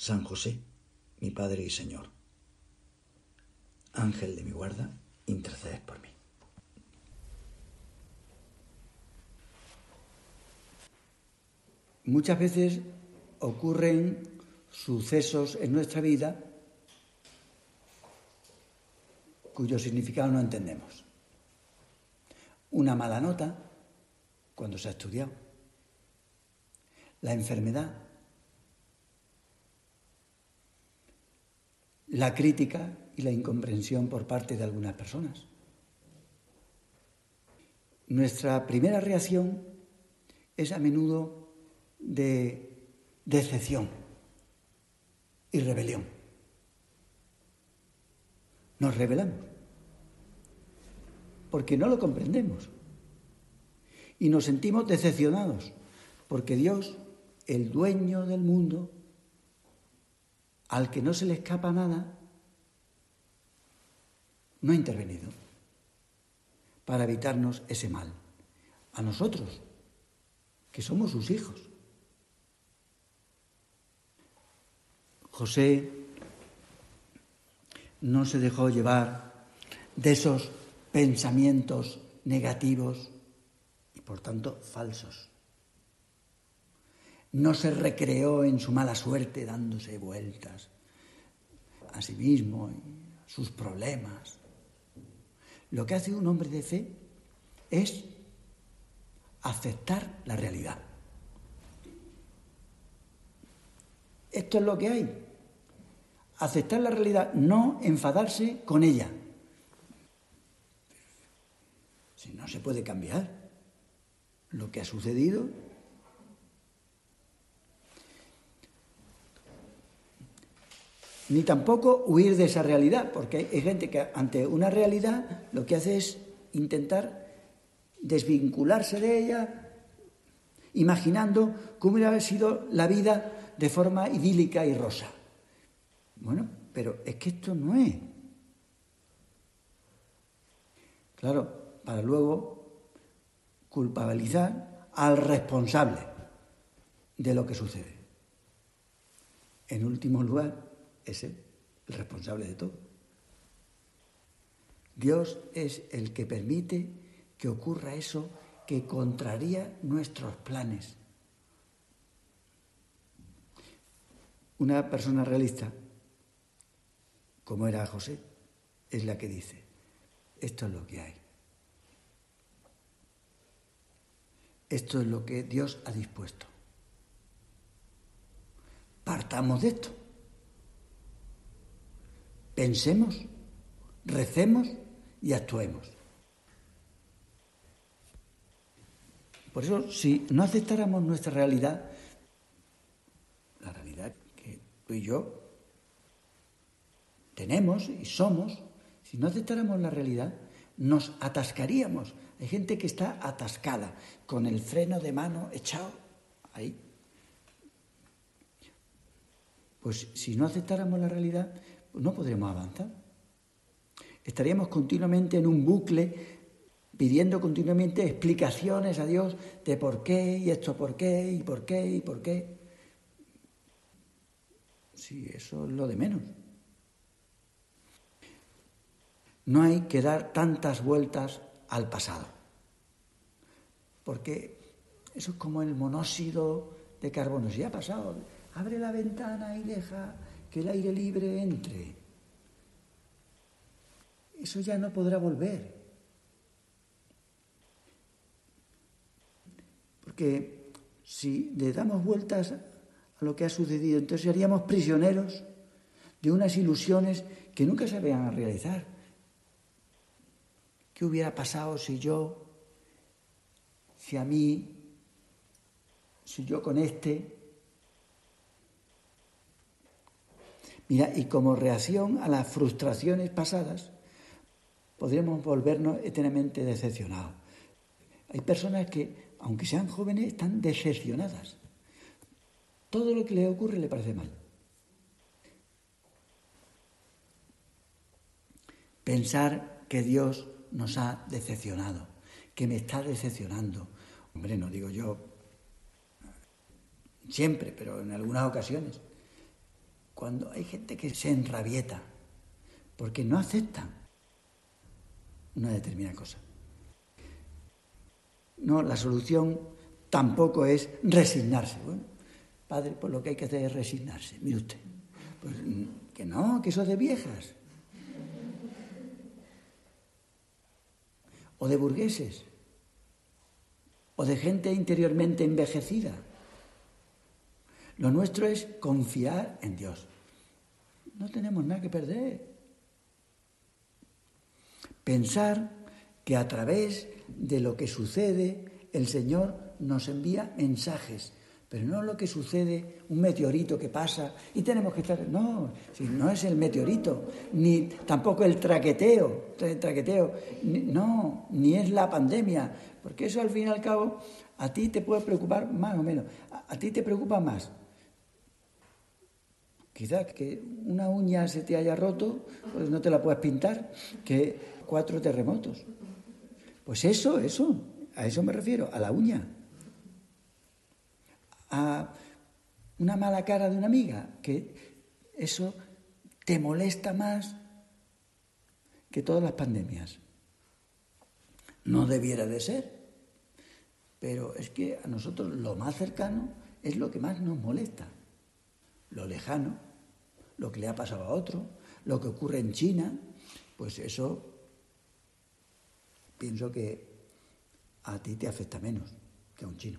San José, mi Padre y Señor, Ángel de mi guarda, intercedes por mí. Muchas veces ocurren sucesos en nuestra vida cuyo significado no entendemos. Una mala nota cuando se ha estudiado. La enfermedad. La crítica y la incomprensión por parte de algunas personas. Nuestra primera reacción es a menudo de decepción y rebelión. Nos rebelamos porque no lo comprendemos y nos sentimos decepcionados porque Dios, el dueño del mundo, al que no se le escapa nada, no ha intervenido para evitarnos ese mal. A nosotros, que somos sus hijos. José no se dejó llevar de esos pensamientos negativos y por tanto falsos. No se recreó en su mala suerte dándose vueltas a sí mismo y a sus problemas. Lo que hace un hombre de fe es aceptar la realidad. Esto es lo que hay. Aceptar la realidad, no enfadarse con ella. Si no se puede cambiar lo que ha sucedido. Ni tampoco huir de esa realidad, porque hay gente que ante una realidad lo que hace es intentar desvincularse de ella, imaginando cómo hubiera sido la vida de forma idílica y rosa. Bueno, pero es que esto no es. Claro, para luego culpabilizar al responsable de lo que sucede. En último lugar, es el responsable de todo. Dios es el que permite que ocurra eso que contraría nuestros planes. Una persona realista, como era José, es la que dice, esto es lo que hay. Esto es lo que Dios ha dispuesto. Partamos de esto. Pensemos, recemos y actuemos. Por eso, si no aceptáramos nuestra realidad, la realidad que tú y yo tenemos y somos, si no aceptáramos la realidad, nos atascaríamos. Hay gente que está atascada, con el freno de mano echado ahí. Pues si no aceptáramos la realidad, no podríamos avanzar. Estaríamos continuamente en un bucle pidiendo continuamente explicaciones a Dios de por qué y esto por qué y por qué y por qué. Sí, eso es lo de menos. No hay que dar tantas vueltas al pasado, porque eso es como el monóxido de carbono. Si ha pasado, abre la ventana y deja que el aire libre entre. Eso ya no podrá volver. Porque si le damos vueltas a lo que ha sucedido, entonces seríamos prisioneros de unas ilusiones que nunca se habían a realizar. ¿Qué hubiera pasado si yo, si a mí, si yo con este? Mira, y como reacción a las frustraciones pasadas, podríamos volvernos eternamente decepcionados. Hay personas que, aunque sean jóvenes, están decepcionadas. Todo lo que les ocurre le parece mal. Pensar que Dios nos ha decepcionado, que me está decepcionando. Hombre, no digo yo siempre, pero en algunas ocasiones. Cuando hay gente que se enrabieta porque no acepta una determinada cosa. No, la solución tampoco es resignarse. Bueno, padre, pues lo que hay que hacer es resignarse. Mire usted. Pues que no, que eso es de viejas. O de burgueses. O de gente interiormente envejecida. Lo nuestro es confiar en Dios. No tenemos nada que perder. Pensar que a través de lo que sucede el Señor nos envía mensajes, pero no lo que sucede, un meteorito que pasa y tenemos que estar... No, si no es el meteorito, ni tampoco el traqueteo, el traqueteo, no, ni es la pandemia, porque eso al fin y al cabo a ti te puede preocupar más o menos, a ti te preocupa más Quizás que una uña se te haya roto, pues no te la puedes pintar, que cuatro terremotos. Pues eso, eso, a eso me refiero, a la uña. A una mala cara de una amiga, que eso te molesta más que todas las pandemias. No debiera de ser, pero es que a nosotros lo más cercano es lo que más nos molesta. Lo lejano lo que le ha pasado a otro, lo que ocurre en China, pues eso pienso que a ti te afecta menos que a un chino.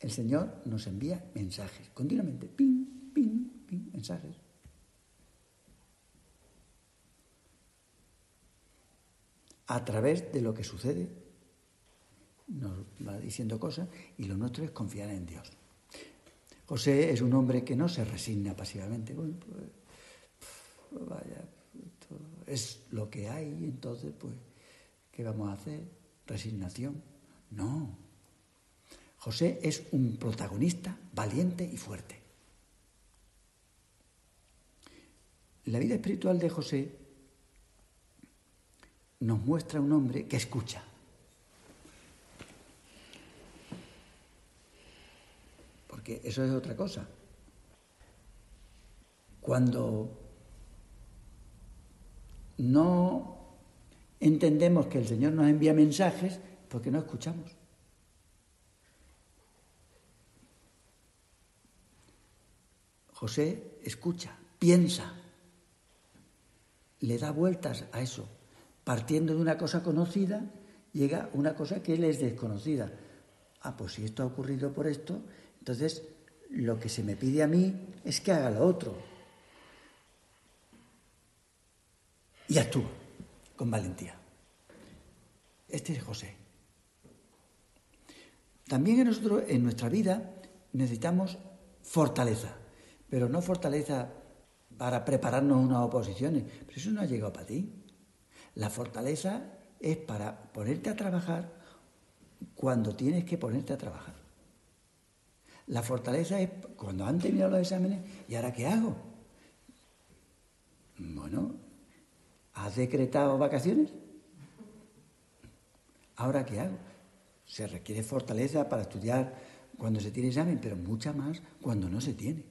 El Señor nos envía mensajes continuamente, ping, ping, ping, mensajes. A través de lo que sucede nos va diciendo cosas y lo nuestro es confiar en Dios. José es un hombre que no se resigna pasivamente. Bueno, pues, vaya, es lo que hay, entonces, pues, ¿qué vamos a hacer? ¿Resignación? No. José es un protagonista valiente y fuerte. La vida espiritual de José nos muestra un hombre que escucha. Porque eso es otra cosa. Cuando no entendemos que el Señor nos envía mensajes, porque no escuchamos. José escucha, piensa, le da vueltas a eso. Partiendo de una cosa conocida, llega una cosa que él es desconocida. Ah, pues si esto ha ocurrido por esto, entonces, lo que se me pide a mí es que haga lo otro. Y actúo con valentía. Este es José. También en, nosotros, en nuestra vida necesitamos fortaleza, pero no fortaleza para prepararnos unas oposiciones, pero eso no ha llegado para ti. La fortaleza es para ponerte a trabajar cuando tienes que ponerte a trabajar. La fortaleza es cuando han terminado los exámenes, ¿y ahora qué hago? Bueno, ¿has decretado vacaciones? ¿Ahora qué hago? Se requiere fortaleza para estudiar cuando se tiene examen, pero mucha más cuando no se tiene.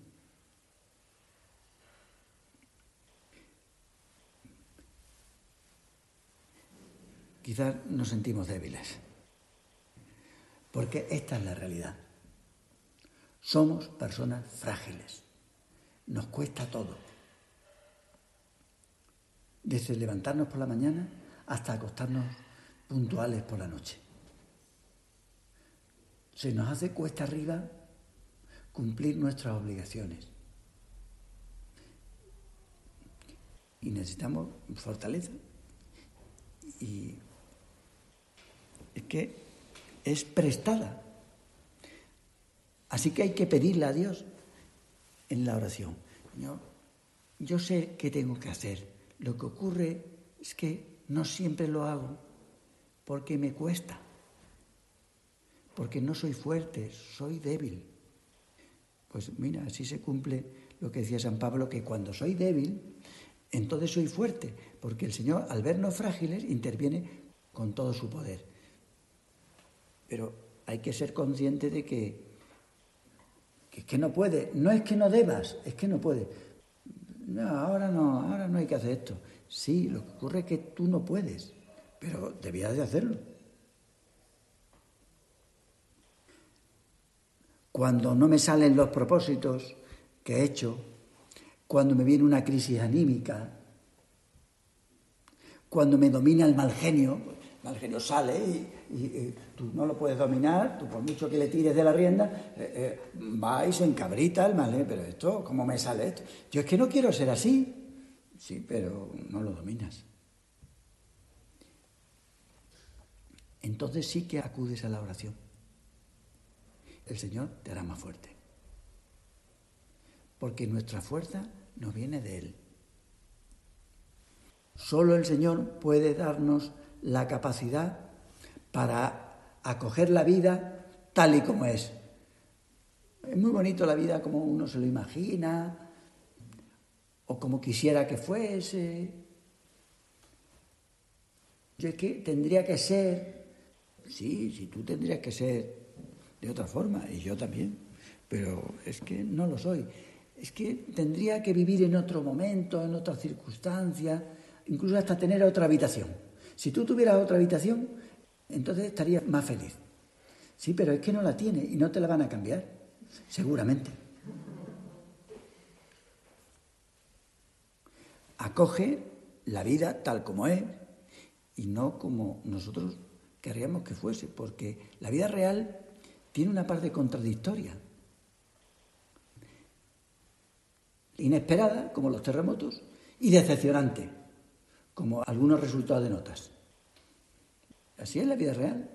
Quizás nos sentimos débiles, porque esta es la realidad. Somos personas frágiles. Nos cuesta todo. Desde levantarnos por la mañana hasta acostarnos puntuales por la noche. Se nos hace cuesta arriba cumplir nuestras obligaciones. Y necesitamos fortaleza. Y es que es prestada Así que hay que pedirle a Dios en la oración. yo sé qué tengo que hacer. Lo que ocurre es que no siempre lo hago porque me cuesta, porque no soy fuerte, soy débil. Pues mira, así se cumple lo que decía San Pablo, que cuando soy débil, entonces soy fuerte, porque el Señor, al vernos frágiles, interviene con todo su poder. Pero hay que ser consciente de que, que, que no puede, no es que no debas, es que no puede. No, ahora no, ahora no hay que hacer esto. Sí, lo que ocurre es que tú no puedes, pero debías de hacerlo. Cuando no me salen los propósitos que he hecho, cuando me viene una crisis anímica, cuando me domina el mal genio, el mal genio sale y, tú no lo puedes dominar, tú por mucho que le tires de la rienda, eh, eh, encabrita el mal genio, pero esto, ¿cómo me sale esto? Yo es que no quiero ser así. Sí, pero no lo dominas. Entonces sí que acudes a la oración. El Señor te hará más fuerte. Porque nuestra fuerza no viene de Él. Solo el Señor puede darnos la capacidad para acoger la vida tal y como es. Es muy bonito la vida como uno se lo imagina, o como quisiera que fuese. Yo es que tendría que ser, sí, sí, tú tendrías que ser de otra forma, y yo también, pero es que no lo soy. Es que tendría que vivir en otro momento, en otra circunstancia, incluso hasta tener otra habitación. Si tú tuvieras otra habitación, entonces estarías más feliz. Sí, pero es que no la tiene y no te la van a cambiar, seguramente. acoge la vida tal como es y no como nosotros querríamos que fuese, porque la vida real tiene una parte contradictoria, inesperada, como los terremotos, y decepcionante, como algunos resultados de notas. Así es la vida real.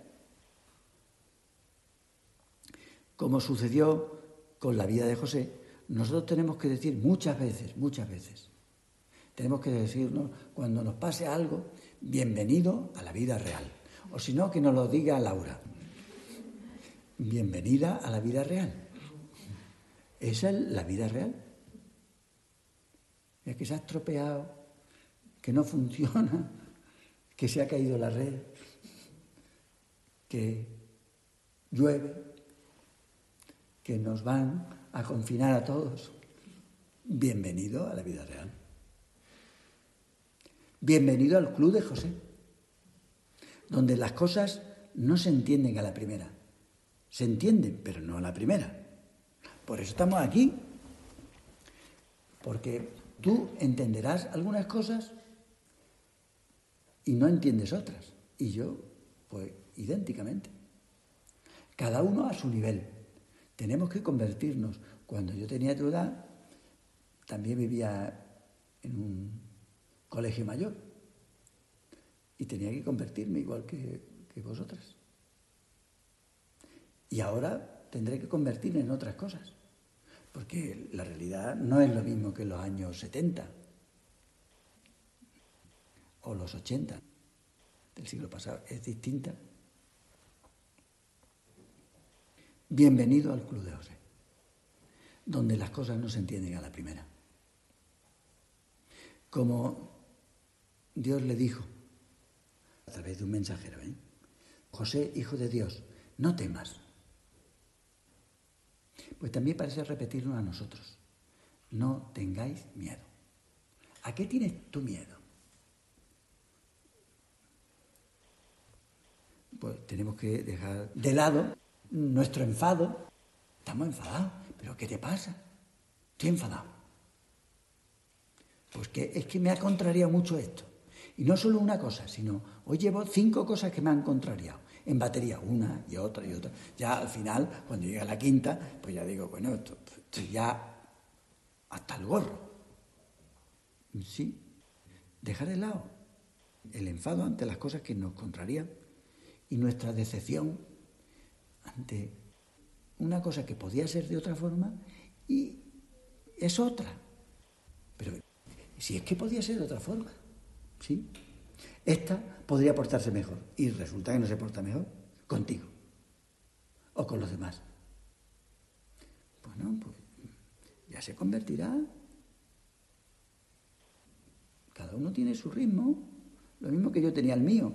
Como sucedió con la vida de José, nosotros tenemos que decir muchas veces, muchas veces, tenemos que decirnos, cuando nos pase algo, bienvenido a la vida real. O si no, que nos lo diga Laura. Bienvenida a la vida real. Esa es la vida real. Es que se ha estropeado, que no funciona, que se ha caído la red, que llueve, que nos van a confinar a todos. Bienvenido a la vida real. Bienvenido al Club de José, donde las cosas no se entienden a la primera. Se entienden, pero no a la primera. Por eso estamos aquí, porque tú entenderás algunas cosas y no entiendes otras. Y yo, pues, idénticamente. Cada uno a su nivel. Tenemos que convertirnos. Cuando yo tenía tu edad, también vivía en un colegio mayor. Y tenía que convertirme igual que, que vosotras. Y ahora tendré que convertirme en otras cosas. Porque la realidad no es lo mismo que los años 70 o los 80 del siglo pasado. Es distinta. Bienvenido al Club de José, donde las cosas no se entienden a la primera. Como Dios le dijo, a través de un mensajero, ¿eh? José, hijo de Dios, no temas. Pues también parece repetirlo a nosotros. No tengáis miedo. ¿A qué tienes tu miedo? Pues tenemos que dejar de lado nuestro enfado. Estamos enfadados. ¿Pero qué te pasa? Estoy enfadado. Pues que es que me ha contrariado mucho esto. Y no solo una cosa, sino hoy llevo cinco cosas que me han contrariado. En batería, una y otra y otra. Ya al final, cuando llega la quinta, pues ya digo, bueno, esto, ya hasta el gorro. Sí, dejar de lado el enfado ante las cosas que nos contrarían y nuestra decepción ante una cosa que podía ser de otra forma y es otra. Pero si es que podía ser de otra forma, ¿sí? Esta podría portarse mejor y resulta que no se porta mejor contigo o con los demás. Bueno, pues ya se convertirá. Cada uno tiene su ritmo, lo mismo que yo tenía el mío.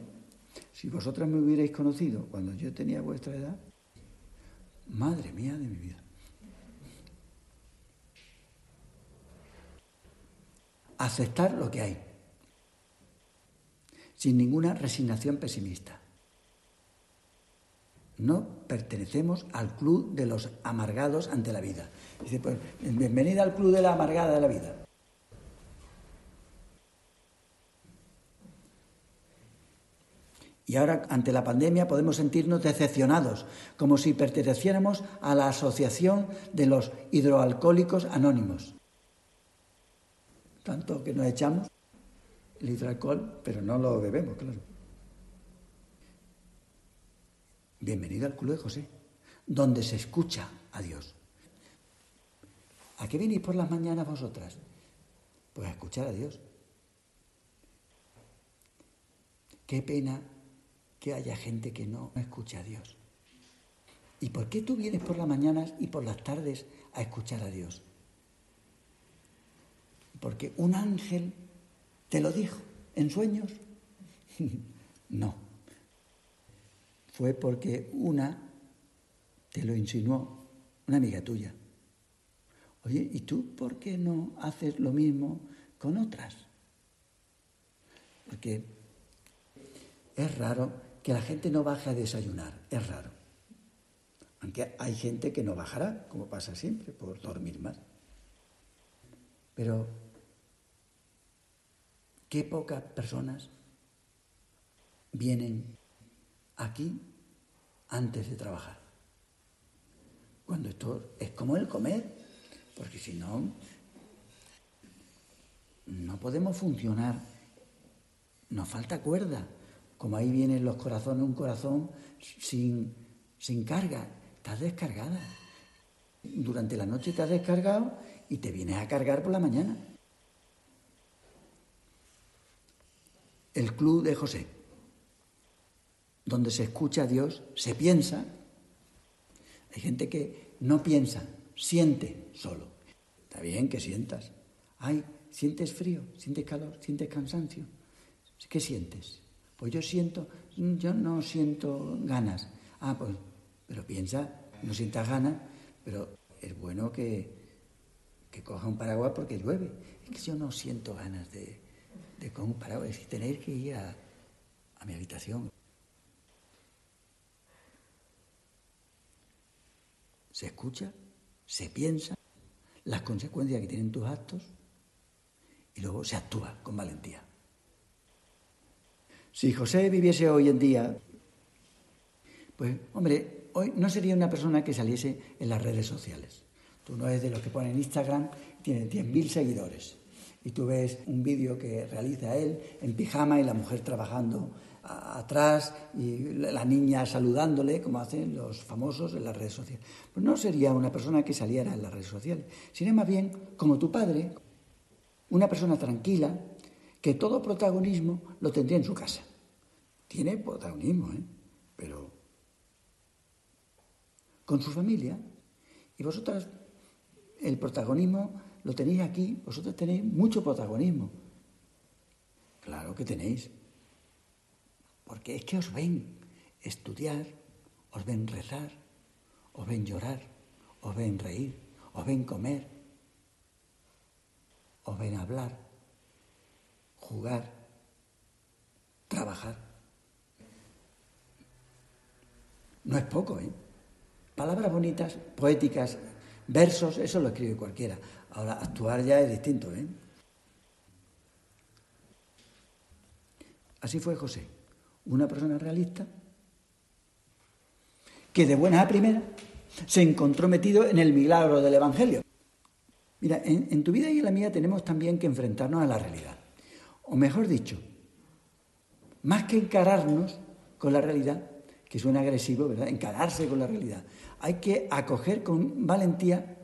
Si vosotras me hubierais conocido cuando yo tenía vuestra edad, madre mía de mi vida. Aceptar lo que hay, sin ninguna resignación pesimista. No pertenecemos al club de los amargados ante la vida. Dice, pues, bienvenida al club de la amargada de la vida. Y ahora, ante la pandemia, podemos sentirnos decepcionados, como si perteneciéramos a la Asociación de los Hidroalcohólicos Anónimos. Tanto que nos echamos el hidroalcohol, pero no lo bebemos, claro. Bienvenido al Club de José, donde se escucha a Dios. ¿A qué venís por las mañanas vosotras? Pues a escuchar a Dios. Qué pena que haya gente que no escucha a Dios. ¿Y por qué tú vienes por las mañanas y por las tardes a escuchar a Dios? Porque un ángel te lo dijo en sueños. no. Fue porque una te lo insinuó, una amiga tuya. Oye, ¿y tú por qué no haces lo mismo con otras? Porque es raro que la gente no baje a desayunar, es raro. Aunque hay gente que no bajará, como pasa siempre, por dormir más. Pero qué pocas personas vienen aquí antes de trabajar. Cuando esto es como el comer, porque si no, no podemos funcionar. Nos falta cuerda como ahí vienen los corazones, un corazón sin, sin carga, estás descargada. Durante la noche te has descargado y te vienes a cargar por la mañana. El club de José, donde se escucha a Dios, se piensa. Hay gente que no piensa, siente solo. Está bien que sientas. Ay, sientes frío, sientes calor, sientes cansancio. ¿Qué sientes? Pues yo siento, yo no siento ganas. Ah, pues, pero piensa, no sientas ganas, pero es bueno que, que coja un paraguas porque llueve. Es que yo no siento ganas de, de coger un paraguas, es tener que ir a, a mi habitación. Se escucha, se piensa las consecuencias que tienen tus actos y luego se actúa con valentía. Si José viviese hoy en día, pues hombre, hoy no sería una persona que saliese en las redes sociales. Tú no eres de los que ponen Instagram, tiene 10.000 seguidores. Y tú ves un vídeo que realiza él en pijama y la mujer trabajando atrás y la niña saludándole, como hacen los famosos en las redes sociales. Pues no sería una persona que saliera en las redes sociales. Sería más bien como tu padre, una persona tranquila, que todo protagonismo lo tendría en su casa. Tiene protagonismo, ¿eh? pero con su familia. Y vosotras, el protagonismo lo tenéis aquí, vosotros tenéis mucho protagonismo. Claro que tenéis. Porque es que os ven estudiar, os ven rezar, os ven llorar, os ven reír, os ven comer, os ven hablar jugar, trabajar. No es poco, ¿eh? Palabras bonitas, poéticas, versos, eso lo escribe cualquiera. Ahora, actuar ya es distinto, ¿eh? Así fue José, una persona realista que de buena a primera se encontró metido en el milagro del Evangelio. Mira, en tu vida y en la mía tenemos también que enfrentarnos a la realidad. O mejor dicho, más que encararnos con la realidad, que suena agresivo, ¿verdad? Encararse con la realidad. Hay que acoger con valentía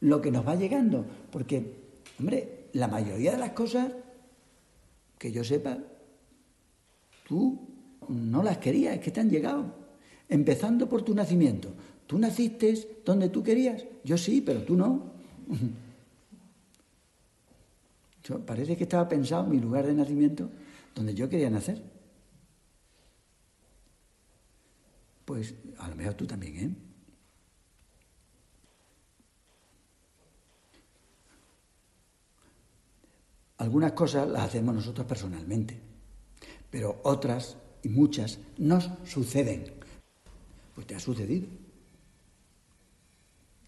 lo que nos va llegando, porque, hombre, la mayoría de las cosas que yo sepa, tú no las querías, es que te han llegado. Empezando por tu nacimiento. Tú naciste donde tú querías. Yo sí, pero tú no. Parece que estaba pensado mi lugar de nacimiento donde yo quería nacer. Pues a lo mejor tú también, ¿eh? Algunas cosas las hacemos nosotros personalmente, pero otras y muchas nos suceden. Pues te ha sucedido.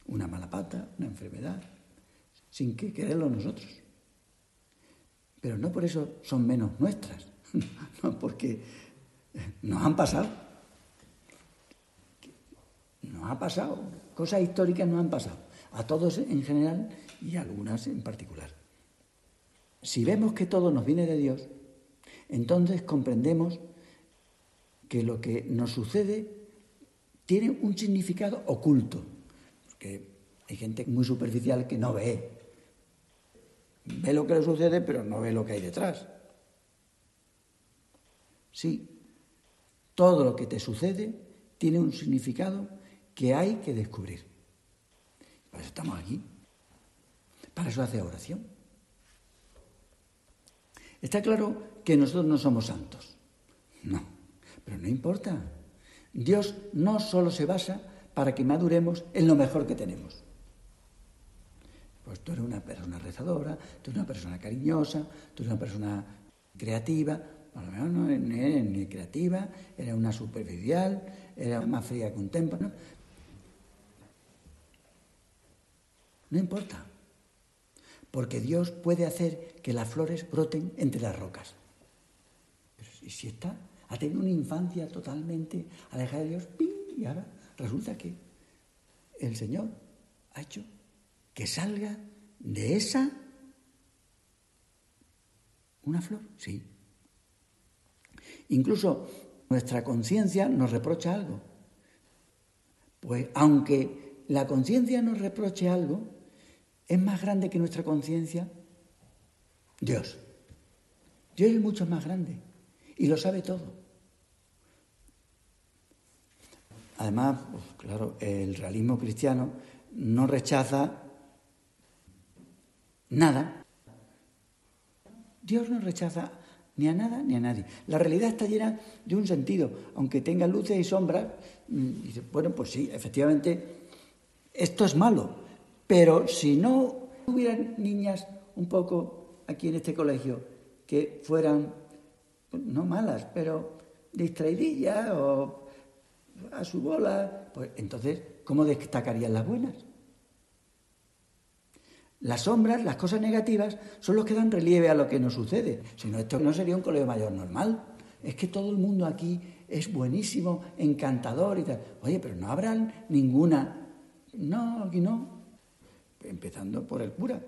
Una mala pata, una enfermedad, sin que quererlo nosotros. Pero no por eso son menos nuestras, porque nos han pasado. Nos ha pasado, cosas históricas nos han pasado, a todos en general y a algunas en particular. Si vemos que todo nos viene de Dios, entonces comprendemos que lo que nos sucede tiene un significado oculto, porque hay gente muy superficial que no ve, ve lo que le sucede pero no ve lo que hay detrás. Sí, todo lo que te sucede tiene un significado que hay que descubrir. Por eso estamos aquí. Para eso hace oración. Está claro que nosotros no somos santos. No, pero no importa. Dios no solo se basa para que maduremos en lo mejor que tenemos. Pues tú eres una persona rezadora, tú eres una persona cariñosa, tú eres una persona creativa. A lo mejor no eres ni creativa, eres una superficial, eres más fría que un templo. ¿no? importa porque Dios puede hacer que las flores broten entre las rocas. Pero si está, ha tenido una infancia totalmente alejada de Dios, y ahora resulta que el Señor ha hecho que salga de esa una flor, sí. Incluso nuestra conciencia nos reprocha algo. Pues aunque la conciencia nos reproche algo, es más grande que nuestra conciencia? Dios. Dios es mucho más grande y lo sabe todo. Además, pues, claro, el realismo cristiano no rechaza nada. Dios no rechaza ni a nada ni a nadie. La realidad está llena de un sentido, aunque tenga luces y sombras. Mm, dice, bueno, pues sí, efectivamente, esto es malo, pero si no hubieran niñas un poco aquí en este colegio que fueran, no malas, pero distraidillas o a su bola, pues entonces, ¿cómo destacarían las buenas? Las sombras, las cosas negativas, son los que dan relieve a lo que nos sucede. Si no, esto no sería un colegio mayor normal. Es que todo el mundo aquí es buenísimo, encantador y tal. Oye, pero no habrá ninguna. No, aquí no empezando por el cura.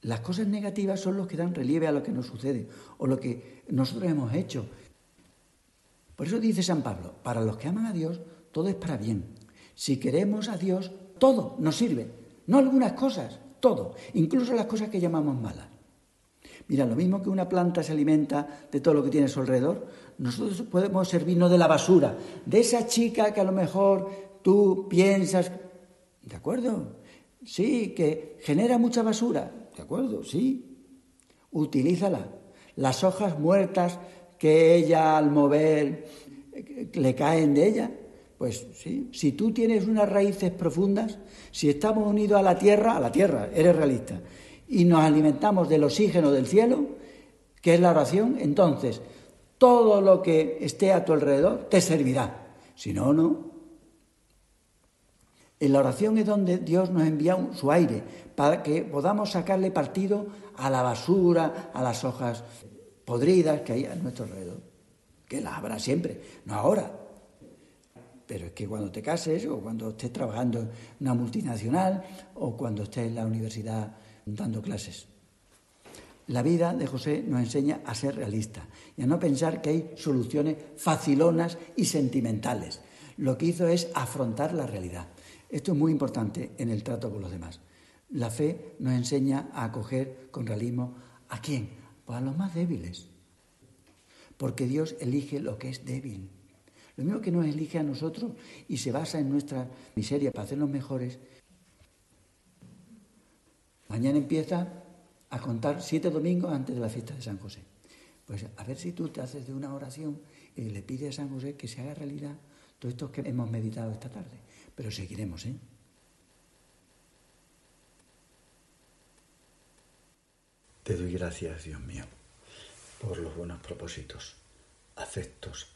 Las cosas negativas son los que dan relieve a lo que nos sucede o lo que nosotros hemos hecho. Por eso dice San Pablo, para los que aman a Dios, todo es para bien. Si queremos a Dios, todo nos sirve. No algunas cosas, todo, incluso las cosas que llamamos malas. Mira, lo mismo que una planta se alimenta de todo lo que tiene a su alrededor, nosotros podemos servirnos de la basura, de esa chica que a lo mejor tú piensas ¿De acuerdo? Sí, que genera mucha basura. ¿De acuerdo? Sí. Utilízala. Las hojas muertas que ella al mover eh, le caen de ella, pues sí, si tú tienes unas raíces profundas, si estamos unidos a la tierra, a la tierra, eres realista, y nos alimentamos del oxígeno del cielo, que es la oración, entonces todo lo que esté a tu alrededor te servirá. Si no, no. En la oración es donde Dios nos envía su aire para que podamos sacarle partido a la basura, a las hojas podridas que hay a nuestro alrededor. Que las habrá siempre, no ahora. Pero es que cuando te cases o cuando estés trabajando en una multinacional o cuando estés en la universidad dando clases. La vida de José nos enseña a ser realista y a no pensar que hay soluciones facilonas y sentimentales. Lo que hizo es afrontar la realidad. Esto es muy importante en el trato con los demás. La fe nos enseña a acoger con realismo a quién? Pues a los más débiles. Porque Dios elige lo que es débil. Lo mismo que nos elige a nosotros y se basa en nuestra miseria para hacernos mejores. Mañana empieza a contar siete domingos antes de la fiesta de San José. Pues a ver si tú te haces de una oración y le pides a San José que se haga realidad todo esto que hemos meditado esta tarde. Pero seguiremos, ¿eh? Te doy gracias, Dios mío, por los buenos propósitos, afectos